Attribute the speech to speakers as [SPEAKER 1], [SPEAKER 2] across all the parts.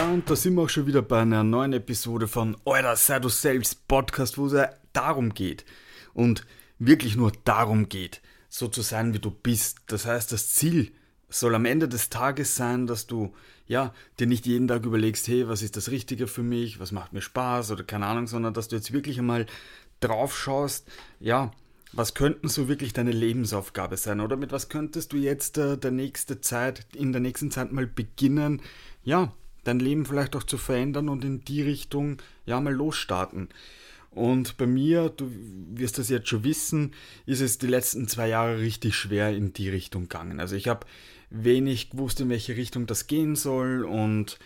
[SPEAKER 1] Ja, und da sind wir auch schon wieder bei einer neuen Episode von Euer Sei du selbst Podcast, wo es ja darum geht. Und wirklich nur darum geht, so zu sein, wie du bist. Das heißt, das Ziel soll am Ende des Tages sein, dass du ja dir nicht jeden Tag überlegst, hey, was ist das Richtige für mich, was macht mir Spaß oder keine Ahnung, sondern dass du jetzt wirklich einmal drauf schaust, ja, was könnten so wirklich deine Lebensaufgabe sein oder mit was könntest du jetzt äh, der nächste Zeit in der nächsten Zeit mal beginnen, ja, dein Leben vielleicht auch zu verändern und in die Richtung ja mal losstarten. Und bei mir, du wirst das jetzt schon wissen, ist es die letzten zwei Jahre richtig schwer in die Richtung gegangen. Also ich habe wenig gewusst, in welche Richtung das gehen soll und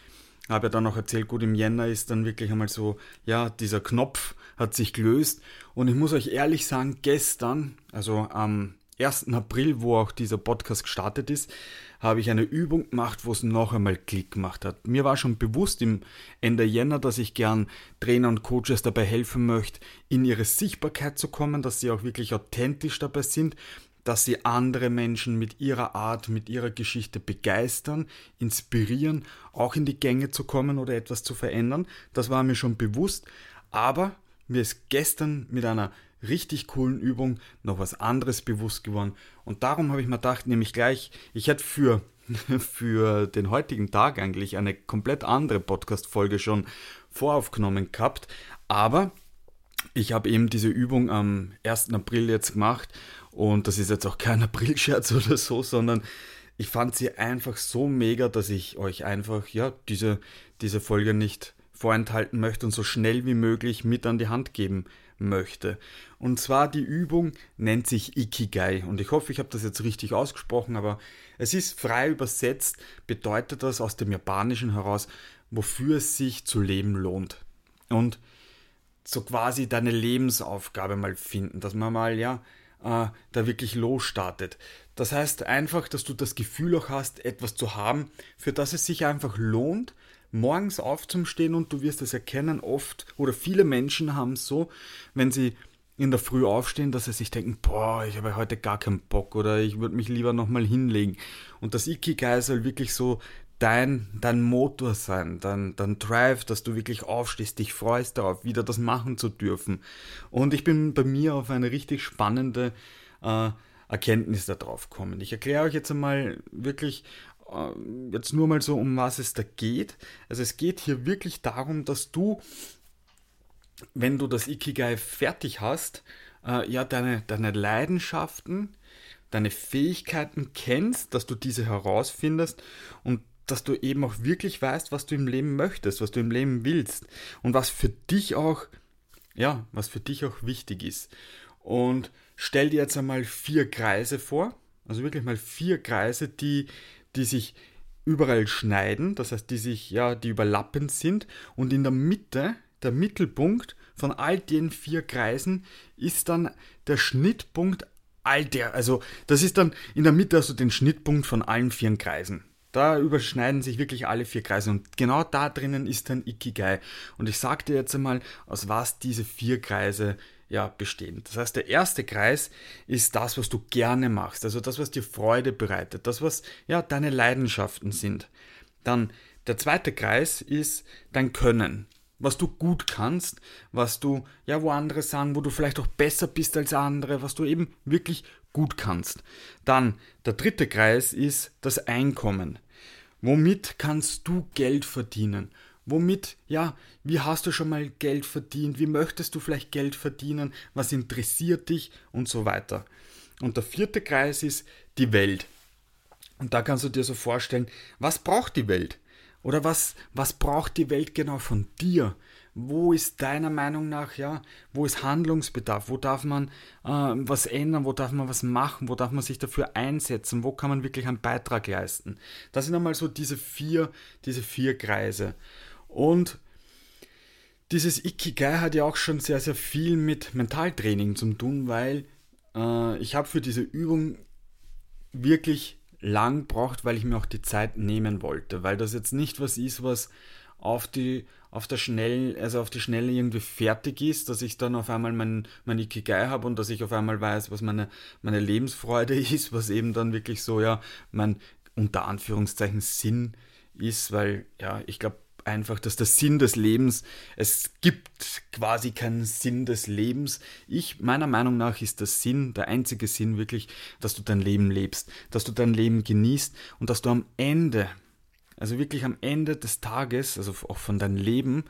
[SPEAKER 1] habe ja dann noch erzählt, gut, im Jänner ist dann wirklich einmal so, ja, dieser Knopf hat sich gelöst. Und ich muss euch ehrlich sagen, gestern, also am 1. April, wo auch dieser Podcast gestartet ist, habe ich eine Übung gemacht, wo es noch einmal Klick gemacht hat. Mir war schon bewusst im Ende Jänner, dass ich gern Trainer und Coaches dabei helfen möchte, in ihre Sichtbarkeit zu kommen, dass sie auch wirklich authentisch dabei sind, dass sie andere Menschen mit ihrer Art, mit ihrer Geschichte begeistern, inspirieren, auch in die Gänge zu kommen oder etwas zu verändern. Das war mir schon bewusst, aber mir ist gestern mit einer richtig coolen Übung noch was anderes bewusst geworden. Und darum habe ich mir gedacht, nämlich gleich, ich hätte für, für den heutigen Tag eigentlich eine komplett andere Podcast-Folge schon voraufgenommen gehabt. Aber ich habe eben diese Übung am 1. April jetzt gemacht und das ist jetzt auch kein Aprilscherz oder so, sondern ich fand sie einfach so mega, dass ich euch einfach ja diese, diese Folge nicht vorenthalten möchte und so schnell wie möglich mit an die Hand geben möchte. Und zwar die Übung nennt sich Ikigai und ich hoffe, ich habe das jetzt richtig ausgesprochen, aber es ist frei übersetzt, bedeutet das aus dem Japanischen heraus, wofür es sich zu leben lohnt. Und so quasi deine Lebensaufgabe mal finden, dass man mal ja äh, da wirklich losstartet. Das heißt einfach, dass du das Gefühl auch hast, etwas zu haben, für das es sich einfach lohnt, morgens aufzustehen und du wirst es erkennen, oft oder viele Menschen haben es so, wenn sie in der Früh aufstehen, dass sie sich denken, boah, ich habe heute gar keinen Bock oder ich würde mich lieber nochmal hinlegen. Und das Ikigai soll wirklich so dein, dein Motor sein, dein, dein Drive, dass du wirklich aufstehst, dich freust darauf, wieder das machen zu dürfen. Und ich bin bei mir auf eine richtig spannende äh, Erkenntnis darauf gekommen. Ich erkläre euch jetzt einmal wirklich jetzt nur mal so, um was es da geht. Also es geht hier wirklich darum, dass du, wenn du das Ikigai fertig hast, äh, ja, deine, deine Leidenschaften, deine Fähigkeiten kennst, dass du diese herausfindest und dass du eben auch wirklich weißt, was du im Leben möchtest, was du im Leben willst und was für dich auch, ja, was für dich auch wichtig ist. Und stell dir jetzt einmal vier Kreise vor, also wirklich mal vier Kreise, die die sich überall schneiden, das heißt, die sich, ja, die überlappend sind und in der Mitte, der Mittelpunkt von all den vier Kreisen ist dann der Schnittpunkt all der, also das ist dann in der Mitte also den Schnittpunkt von allen vier Kreisen. Da überschneiden sich wirklich alle vier Kreise und genau da drinnen ist dann Ikigai. Und ich dir jetzt einmal, aus was diese vier Kreise ja, bestehen. Das heißt, der erste Kreis ist das, was du gerne machst, also das, was dir Freude bereitet, das, was ja deine Leidenschaften sind. Dann der zweite Kreis ist dein Können, was du gut kannst, was du, ja, wo andere sagen, wo du vielleicht auch besser bist als andere, was du eben wirklich gut kannst. Dann der dritte Kreis ist das Einkommen. Womit kannst du Geld verdienen? Womit, ja, wie hast du schon mal Geld verdient? Wie möchtest du vielleicht Geld verdienen? Was interessiert dich? Und so weiter. Und der vierte Kreis ist die Welt. Und da kannst du dir so vorstellen, was braucht die Welt? Oder was, was braucht die Welt genau von dir? Wo ist deiner Meinung nach, ja, wo ist Handlungsbedarf? Wo darf man äh, was ändern? Wo darf man was machen? Wo darf man sich dafür einsetzen? Wo kann man wirklich einen Beitrag leisten? Das sind einmal so diese vier, diese vier Kreise. Und dieses Ikigai hat ja auch schon sehr, sehr viel mit Mentaltraining zu tun, weil äh, ich habe für diese Übung wirklich lang braucht, weil ich mir auch die Zeit nehmen wollte, weil das jetzt nicht was ist, was auf die auf der schnellen, also auf die Schnelle irgendwie fertig ist, dass ich dann auf einmal mein, mein Ikigai habe und dass ich auf einmal weiß, was meine, meine Lebensfreude ist, was eben dann wirklich so, ja, mein unter Anführungszeichen Sinn ist, weil ja, ich glaube, einfach, dass der Sinn des Lebens, es gibt quasi keinen Sinn des Lebens. Ich, meiner Meinung nach, ist der Sinn, der einzige Sinn wirklich, dass du dein Leben lebst, dass du dein Leben genießt und dass du am Ende, also wirklich am Ende des Tages, also auch von deinem Leben,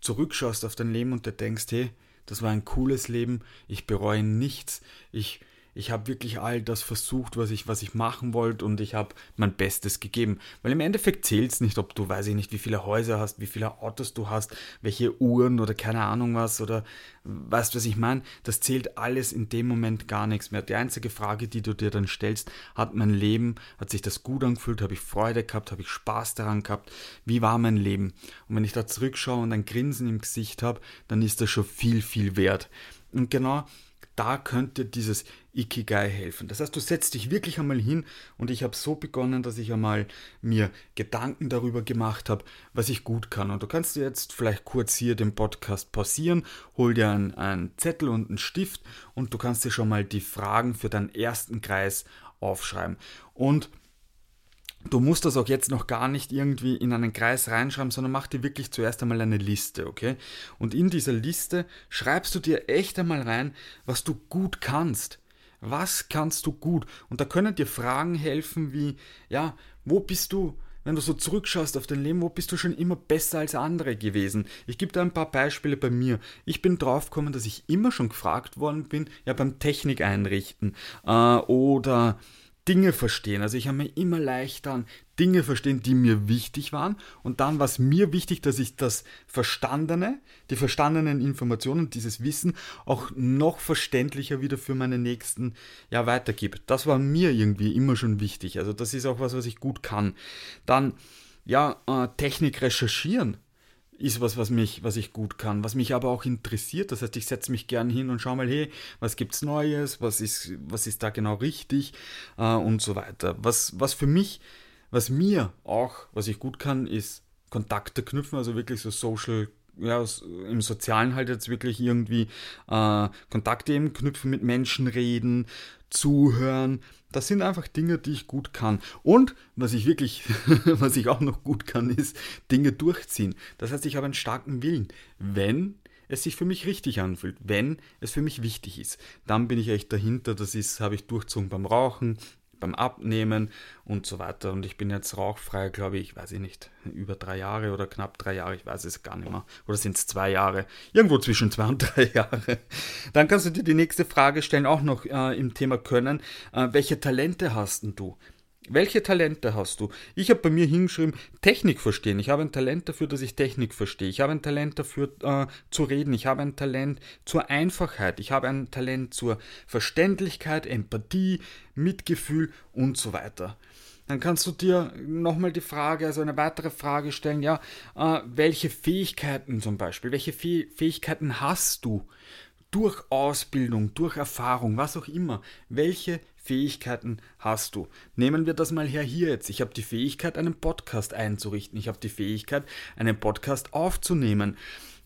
[SPEAKER 1] zurückschaust auf dein Leben und dir denkst, hey, das war ein cooles Leben, ich bereue nichts, ich ich habe wirklich all das versucht, was ich, was ich machen wollte und ich habe mein Bestes gegeben. Weil im Endeffekt zählt es nicht, ob du, weiß ich nicht, wie viele Häuser hast, wie viele Autos du hast, welche Uhren oder keine Ahnung was oder weißt du, was ich meine? Das zählt alles in dem Moment gar nichts mehr. Die einzige Frage, die du dir dann stellst, hat mein Leben, hat sich das gut angefühlt, habe ich Freude gehabt, habe ich Spaß daran gehabt, wie war mein Leben? Und wenn ich da zurückschaue und ein Grinsen im Gesicht habe, dann ist das schon viel, viel wert. Und genau da könnte dieses Ikigai helfen. Das heißt, du setzt dich wirklich einmal hin und ich habe so begonnen, dass ich einmal mir Gedanken darüber gemacht habe, was ich gut kann. Und du kannst jetzt vielleicht kurz hier den Podcast pausieren, hol dir einen, einen Zettel und einen Stift und du kannst dir schon mal die Fragen für deinen ersten Kreis aufschreiben. Und Du musst das auch jetzt noch gar nicht irgendwie in einen Kreis reinschreiben, sondern mach dir wirklich zuerst einmal eine Liste, okay? Und in dieser Liste schreibst du dir echt einmal rein, was du gut kannst. Was kannst du gut? Und da können dir Fragen helfen wie, ja, wo bist du, wenn du so zurückschaust auf dein Leben, wo bist du schon immer besser als andere gewesen? Ich gebe da ein paar Beispiele bei mir. Ich bin draufgekommen, dass ich immer schon gefragt worden bin, ja, beim Technik einrichten äh, oder Dinge verstehen. Also ich habe mir immer leichter an Dinge verstehen, die mir wichtig waren. Und dann war es mir wichtig, dass ich das Verstandene, die verstandenen Informationen, dieses Wissen auch noch verständlicher wieder für meine Nächsten ja weitergebe. Das war mir irgendwie immer schon wichtig. Also das ist auch was, was ich gut kann. Dann ja, äh, Technik recherchieren ist was, was mich, was ich gut kann, was mich aber auch interessiert. Das heißt, ich setze mich gern hin und schaue mal, hey, was gibt's Neues, was ist, was ist da genau richtig äh, und so weiter. Was, was für mich, was mir auch, was ich gut kann, ist Kontakte knüpfen, also wirklich so Social ja, im Sozialen halt jetzt wirklich irgendwie äh, Kontakte eben knüpfen, mit Menschen reden, zuhören. Das sind einfach Dinge, die ich gut kann. Und was ich wirklich, was ich auch noch gut kann, ist Dinge durchziehen. Das heißt, ich habe einen starken Willen. Wenn es sich für mich richtig anfühlt, wenn es für mich wichtig ist, dann bin ich echt dahinter. Das ist, habe ich durchzogen beim Rauchen, beim Abnehmen und so weiter. Und ich bin jetzt rauchfrei, glaube ich, weiß ich nicht, über drei Jahre oder knapp drei Jahre, ich weiß es gar nicht mehr. Oder sind es zwei Jahre? Irgendwo zwischen zwei und drei Jahre. Dann kannst du dir die nächste Frage stellen, auch noch äh, im Thema Können. Äh, welche Talente hast denn du? Welche Talente hast du? Ich habe bei mir hingeschrieben, Technik verstehen. Ich habe ein Talent dafür, dass ich Technik verstehe. Ich habe ein Talent dafür, äh, zu reden. Ich habe ein Talent zur Einfachheit. Ich habe ein Talent zur Verständlichkeit, Empathie, Mitgefühl und so weiter. Dann kannst du dir nochmal die Frage, also eine weitere Frage stellen, ja, äh, welche Fähigkeiten zum Beispiel, welche Fäh Fähigkeiten hast du? durch Ausbildung, durch Erfahrung, was auch immer, welche Fähigkeiten hast du? Nehmen wir das mal her hier jetzt. Ich habe die Fähigkeit, einen Podcast einzurichten. Ich habe die Fähigkeit, einen Podcast aufzunehmen.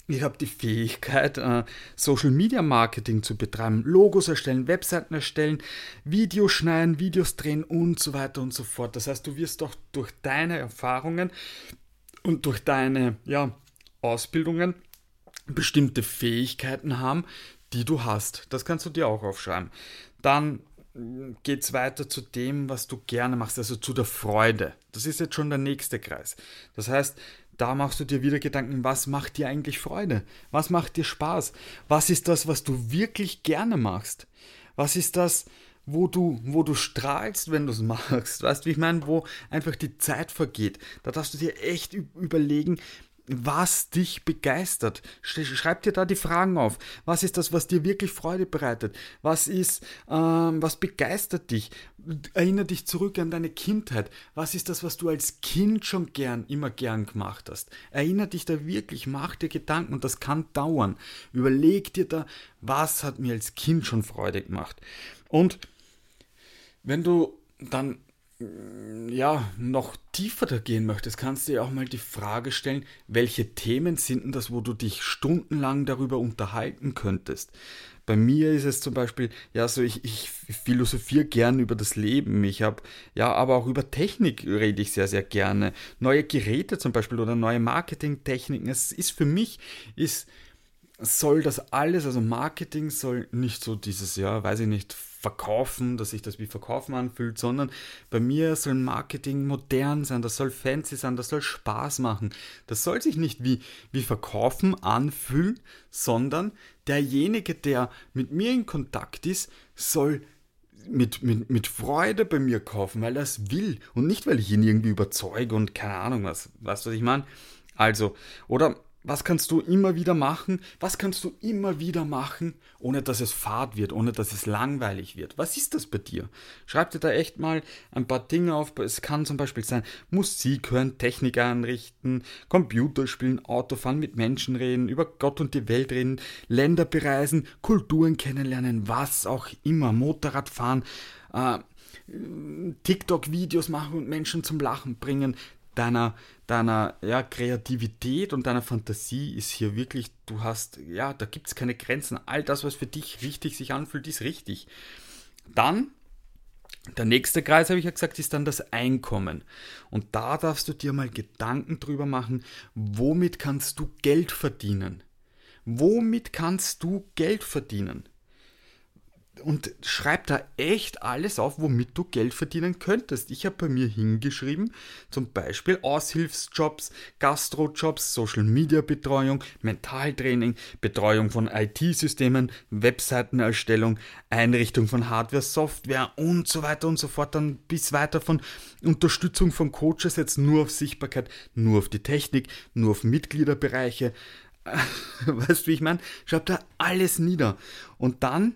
[SPEAKER 1] Ich habe die Fähigkeit, äh, Social Media Marketing zu betreiben, Logos erstellen, Webseiten erstellen, Videos schneiden, Videos drehen und so weiter und so fort. Das heißt, du wirst doch durch deine Erfahrungen und durch deine ja, Ausbildungen bestimmte Fähigkeiten haben, die du hast. Das kannst du dir auch aufschreiben. Dann geht es weiter zu dem, was du gerne machst, also zu der Freude. Das ist jetzt schon der nächste Kreis. Das heißt, da machst du dir wieder Gedanken, was macht dir eigentlich Freude? Was macht dir Spaß? Was ist das, was du wirklich gerne machst? Was ist das, wo du, wo du strahlst, wenn du es machst? Weißt du, wie ich meine, wo einfach die Zeit vergeht? Da darfst du dir echt überlegen, was dich begeistert. Schreib dir da die Fragen auf. Was ist das, was dir wirklich Freude bereitet? Was ist, ähm, was begeistert dich? Erinnere dich zurück an deine Kindheit. Was ist das, was du als Kind schon gern, immer gern gemacht hast? Erinnere dich da wirklich, mach dir Gedanken und das kann dauern. Überleg dir da, was hat mir als Kind schon Freude gemacht? Und wenn du dann ja, noch tiefer da gehen möchtest, kannst du dir auch mal die Frage stellen, welche Themen sind denn das, wo du dich stundenlang darüber unterhalten könntest? Bei mir ist es zum Beispiel, ja, so ich, ich, philosophiere gern über das Leben. Ich habe, ja, aber auch über Technik rede ich sehr, sehr gerne. Neue Geräte zum Beispiel oder neue Marketingtechniken. Es ist für mich, ist, soll das alles, also Marketing soll nicht so dieses, ja, weiß ich nicht, verkaufen, dass sich das wie verkaufen anfühlt, sondern bei mir soll Marketing modern sein, das soll fancy sein, das soll Spaß machen. Das soll sich nicht wie, wie verkaufen anfühlen, sondern derjenige, der mit mir in Kontakt ist, soll mit, mit, mit Freude bei mir kaufen, weil er es will und nicht, weil ich ihn irgendwie überzeuge und keine Ahnung was. Weißt du, was ich meine? Also, oder was kannst du immer wieder machen? Was kannst du immer wieder machen, ohne dass es fad wird, ohne dass es langweilig wird? Was ist das bei dir? Schreib dir da echt mal ein paar Dinge auf. Es kann zum Beispiel sein, Musik hören, Technik einrichten, Computer spielen, Autofahren, mit Menschen reden, über Gott und die Welt reden, Länder bereisen, Kulturen kennenlernen, was auch immer, Motorrad fahren, äh, TikTok-Videos machen und Menschen zum Lachen bringen, deiner, deiner ja, Kreativität und deiner Fantasie ist hier wirklich, du hast, ja, da gibt es keine Grenzen. All das, was für dich richtig sich anfühlt, ist richtig. Dann, der nächste Kreis, habe ich ja gesagt, ist dann das Einkommen. Und da darfst du dir mal Gedanken drüber machen, womit kannst du Geld verdienen? Womit kannst du Geld verdienen? Und schreib da echt alles auf, womit du Geld verdienen könntest. Ich habe bei mir hingeschrieben, zum Beispiel Aushilfsjobs, Gastrojobs, Social Media Betreuung, Mentaltraining, Betreuung von IT-Systemen, Webseitenerstellung, Einrichtung von Hardware, Software und so weiter und so fort. Dann bis weiter von Unterstützung von Coaches, jetzt nur auf Sichtbarkeit, nur auf die Technik, nur auf Mitgliederbereiche. Weißt du, wie ich meine? Schreib da alles nieder. Und dann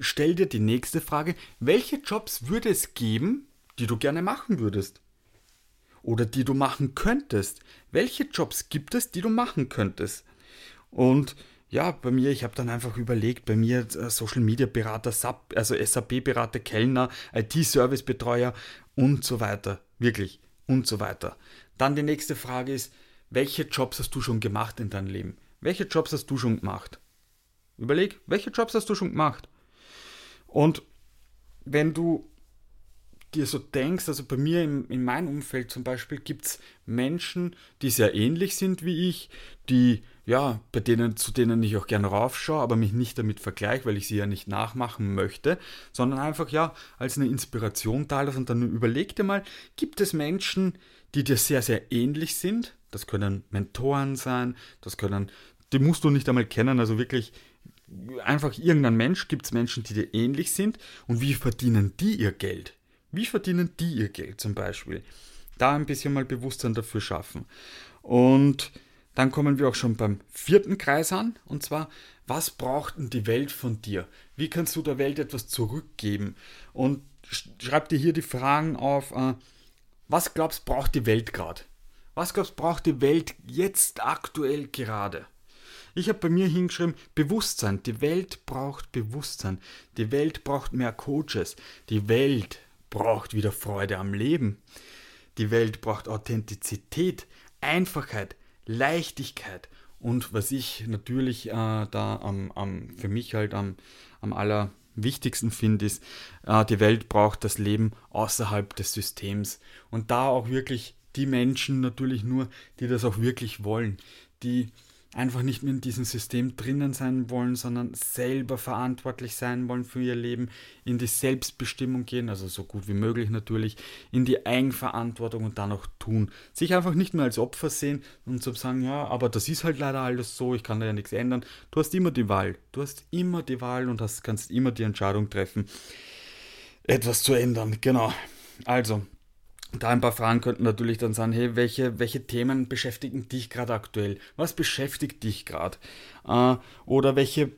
[SPEAKER 1] stell dir die nächste Frage, welche Jobs würde es geben, die du gerne machen würdest? Oder die du machen könntest? Welche Jobs gibt es, die du machen könntest? Und ja, bei mir, ich habe dann einfach überlegt, bei mir äh, Social Media Berater, SAP, also SAP Berater, Kellner, IT-Service Betreuer und so weiter. Wirklich und so weiter. Dann die nächste Frage ist, welche Jobs hast du schon gemacht in deinem Leben? Welche Jobs hast du schon gemacht? Überleg, welche Jobs hast du schon gemacht? Und wenn du dir so denkst, also bei mir in, in meinem Umfeld zum Beispiel gibt es Menschen, die sehr ähnlich sind wie ich, die, ja, bei denen, zu denen ich auch gerne raufschaue, aber mich nicht damit vergleiche, weil ich sie ja nicht nachmachen möchte, sondern einfach, ja, als eine Inspiration da und dann überleg dir mal, gibt es Menschen, die dir sehr, sehr ähnlich sind? Das können Mentoren sein, das können, die musst du nicht einmal kennen, also wirklich einfach irgendein Mensch, gibt es Menschen, die dir ähnlich sind und wie verdienen die ihr Geld? Wie verdienen die ihr Geld zum Beispiel? Da ein bisschen mal Bewusstsein dafür schaffen. Und dann kommen wir auch schon beim vierten Kreis an, und zwar, was braucht denn die Welt von dir? Wie kannst du der Welt etwas zurückgeben? Und schreib dir hier die Fragen auf, äh, was glaubst braucht die Welt gerade? Was glaubst braucht die Welt jetzt aktuell gerade? Ich habe bei mir hingeschrieben, Bewusstsein. Die Welt braucht Bewusstsein. Die Welt braucht mehr Coaches. Die Welt braucht wieder Freude am Leben. Die Welt braucht Authentizität, Einfachheit, Leichtigkeit. Und was ich natürlich äh, da am, am, für mich halt am, am allerwichtigsten finde, ist, äh, die Welt braucht das Leben außerhalb des Systems. Und da auch wirklich die Menschen natürlich nur, die das auch wirklich wollen, die einfach nicht mehr in diesem System drinnen sein wollen, sondern selber verantwortlich sein wollen für ihr Leben, in die Selbstbestimmung gehen, also so gut wie möglich natürlich, in die Eigenverantwortung und dann auch tun. Sich einfach nicht mehr als Opfer sehen und zu sagen, ja, aber das ist halt leider alles so, ich kann da ja nichts ändern. Du hast immer die Wahl. Du hast immer die Wahl und hast, kannst immer die Entscheidung treffen, etwas zu ändern. Genau. Also, da ein paar Fragen könnten natürlich dann sein, hey, welche, welche Themen beschäftigen dich gerade aktuell? Was beschäftigt dich gerade? Äh, oder welche,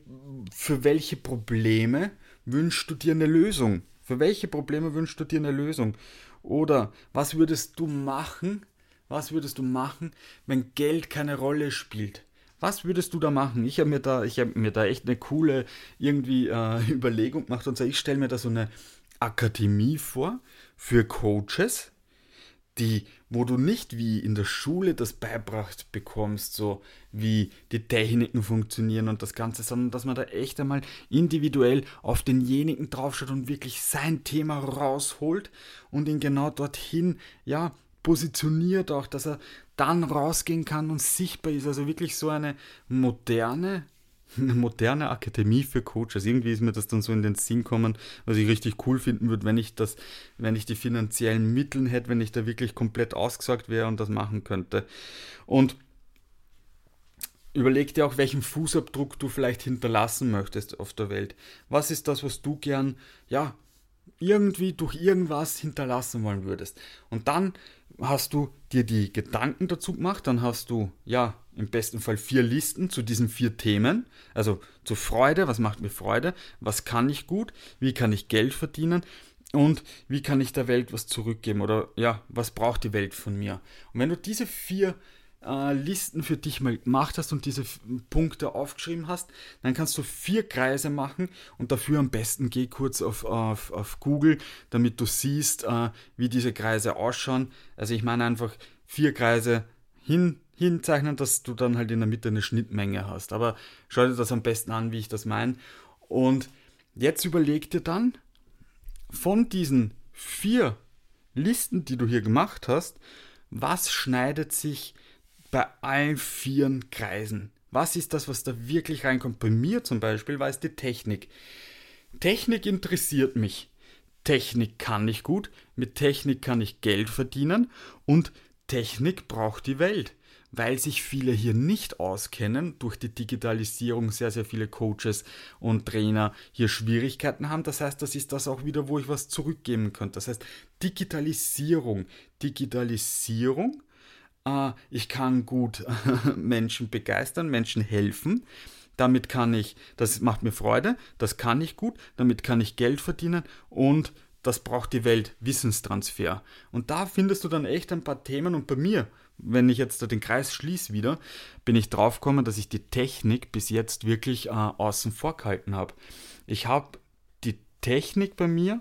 [SPEAKER 1] für welche Probleme wünschst du dir eine Lösung? Für welche Probleme wünschst du dir eine Lösung? Oder was würdest du machen? Was würdest du machen, wenn Geld keine Rolle spielt? Was würdest du da machen? Ich habe mir da, ich habe mir da echt eine coole irgendwie äh, Überlegung gemacht und so, ich stelle mir da so eine Akademie vor für Coaches, die, wo du nicht wie in der Schule das beibracht bekommst, so wie die Techniken funktionieren und das Ganze, sondern dass man da echt einmal individuell auf denjenigen draufschaut und wirklich sein Thema rausholt und ihn genau dorthin, ja, positioniert auch, dass er dann rausgehen kann und sichtbar ist. Also wirklich so eine moderne, eine moderne Akademie für Coaches. Irgendwie ist mir das dann so in den Sinn kommen, was ich richtig cool finden würde, wenn ich das, wenn ich die finanziellen Mittel hätte, wenn ich da wirklich komplett ausgesagt wäre und das machen könnte. Und überleg dir auch, welchen Fußabdruck du vielleicht hinterlassen möchtest auf der Welt. Was ist das, was du gern, ja, irgendwie durch irgendwas hinterlassen wollen würdest. Und dann hast du dir die Gedanken dazu gemacht, dann hast du, ja, im besten Fall vier Listen zu diesen vier Themen. Also zu Freude, was macht mir Freude, was kann ich gut, wie kann ich Geld verdienen und wie kann ich der Welt was zurückgeben oder ja, was braucht die Welt von mir. Und wenn du diese vier äh, Listen für dich mal gemacht hast und diese Punkte aufgeschrieben hast, dann kannst du vier Kreise machen und dafür am besten geh kurz auf, auf, auf Google, damit du siehst, äh, wie diese Kreise ausschauen. Also ich meine einfach vier Kreise hin, hinzeichnen, dass du dann halt in der Mitte eine Schnittmenge hast. Aber schau dir das am besten an, wie ich das meine. Und jetzt überleg dir dann von diesen vier Listen, die du hier gemacht hast, was schneidet sich bei allen vier Kreisen. Was ist das, was da wirklich reinkommt? Bei mir zum Beispiel war es die Technik. Technik interessiert mich. Technik kann ich gut, mit Technik kann ich Geld verdienen und Technik braucht die Welt. Weil sich viele hier nicht auskennen, durch die Digitalisierung sehr, sehr viele Coaches und Trainer hier Schwierigkeiten haben. Das heißt, das ist das auch wieder, wo ich was zurückgeben könnte. Das heißt, Digitalisierung. Digitalisierung äh, ich kann gut Menschen begeistern, Menschen helfen. Damit kann ich, das macht mir Freude, das kann ich gut, damit kann ich Geld verdienen und das braucht die Welt, Wissenstransfer. Und da findest du dann echt ein paar Themen und bei mir, wenn ich jetzt den Kreis schließe wieder, bin ich draufgekommen, dass ich die Technik bis jetzt wirklich äh, außen vor gehalten habe. Ich habe die Technik bei mir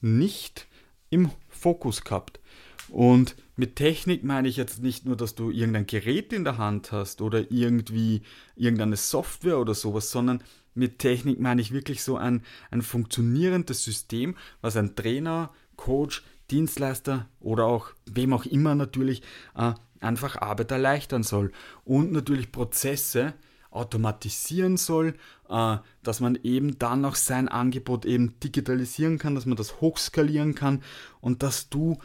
[SPEAKER 1] nicht im Fokus gehabt. Und mit Technik meine ich jetzt nicht nur, dass du irgendein Gerät in der Hand hast oder irgendwie irgendeine Software oder sowas, sondern mit Technik meine ich wirklich so ein, ein funktionierendes System, was ein Trainer, Coach, Dienstleister oder auch wem auch immer natürlich äh, einfach Arbeit erleichtern soll. Und natürlich Prozesse automatisieren soll, äh, dass man eben dann auch sein Angebot eben digitalisieren kann, dass man das hochskalieren kann und dass du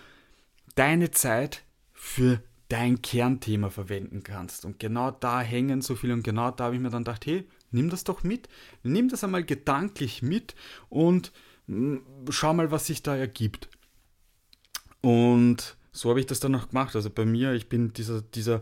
[SPEAKER 1] deine Zeit für dein Kernthema verwenden kannst. Und genau da hängen so viele und genau da habe ich mir dann gedacht, hey, nimm das doch mit, nimm das einmal gedanklich mit und mm, schau mal, was sich da ergibt. Und so habe ich das dann auch gemacht. Also bei mir, ich bin dieser, dieser,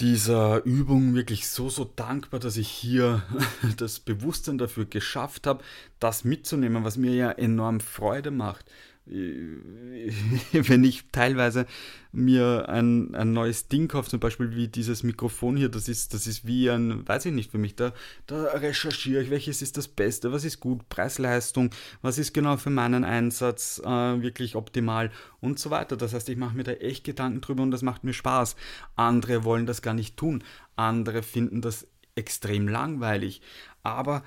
[SPEAKER 1] dieser Übung wirklich so, so dankbar, dass ich hier das Bewusstsein dafür geschafft habe, das mitzunehmen, was mir ja enorm Freude macht. wenn ich teilweise mir ein, ein neues Ding kaufe, zum Beispiel wie dieses Mikrofon hier, das ist, das ist wie ein, weiß ich nicht für mich, da, da recherchiere ich, welches ist das Beste, was ist gut, Preis-Leistung, was ist genau für meinen Einsatz äh, wirklich optimal und so weiter. Das heißt, ich mache mir da echt Gedanken drüber und das macht mir Spaß. Andere wollen das gar nicht tun, andere finden das extrem langweilig, aber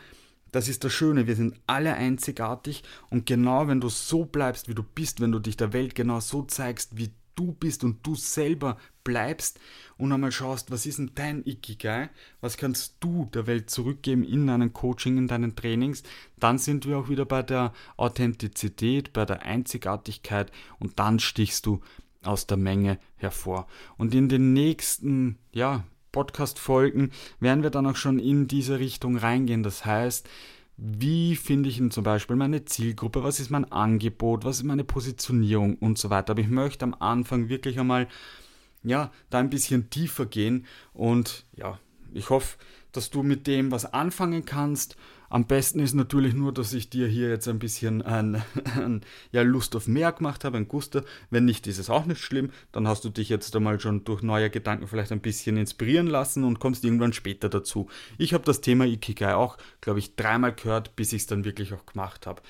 [SPEAKER 1] das ist das Schöne, wir sind alle einzigartig und genau wenn du so bleibst, wie du bist, wenn du dich der Welt genau so zeigst, wie du bist und du selber bleibst und einmal schaust, was ist denn dein Ikigai, was kannst du der Welt zurückgeben in deinem Coaching, in deinen Trainings, dann sind wir auch wieder bei der Authentizität, bei der Einzigartigkeit und dann stichst du aus der Menge hervor. Und in den nächsten, ja, Podcast-Folgen werden wir dann auch schon in diese Richtung reingehen. Das heißt, wie finde ich denn zum Beispiel meine Zielgruppe, was ist mein Angebot, was ist meine Positionierung? Und so weiter. Aber ich möchte am Anfang wirklich einmal, ja, da ein bisschen tiefer gehen. Und ja, ich hoffe, dass du mit dem was anfangen kannst am besten ist natürlich nur, dass ich dir hier jetzt ein bisschen ein, ein, ja, Lust auf mehr gemacht habe, ein Guster. Wenn nicht, ist es auch nicht schlimm. Dann hast du dich jetzt einmal schon durch neue Gedanken vielleicht ein bisschen inspirieren lassen und kommst irgendwann später dazu. Ich habe das Thema Ikigai auch, glaube ich, dreimal gehört, bis ich es dann wirklich auch gemacht habe.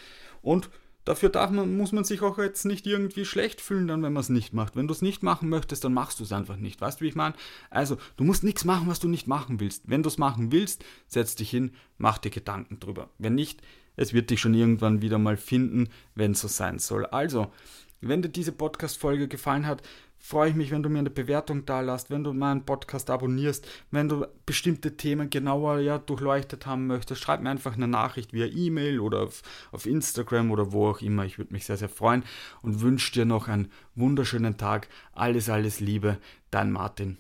[SPEAKER 1] Und dafür darf man, muss man sich auch jetzt nicht irgendwie schlecht fühlen, dann, wenn man es nicht macht. Wenn du es nicht machen möchtest, dann machst du es einfach nicht. Weißt du, wie ich meine? Also, du musst nichts machen, was du nicht machen willst. Wenn du es machen willst, setz dich hin, mach dir Gedanken drüber. Wenn nicht, es wird dich schon irgendwann wieder mal finden, wenn es so sein soll. Also, wenn dir diese Podcast-Folge gefallen hat, freue ich mich, wenn du mir eine Bewertung da lässt, wenn du meinen Podcast abonnierst, wenn du bestimmte Themen genauer ja, durchleuchtet haben möchtest. Schreib mir einfach eine Nachricht via E-Mail oder auf, auf Instagram oder wo auch immer. Ich würde mich sehr, sehr freuen und wünsche dir noch einen wunderschönen Tag. Alles, alles Liebe. Dein Martin.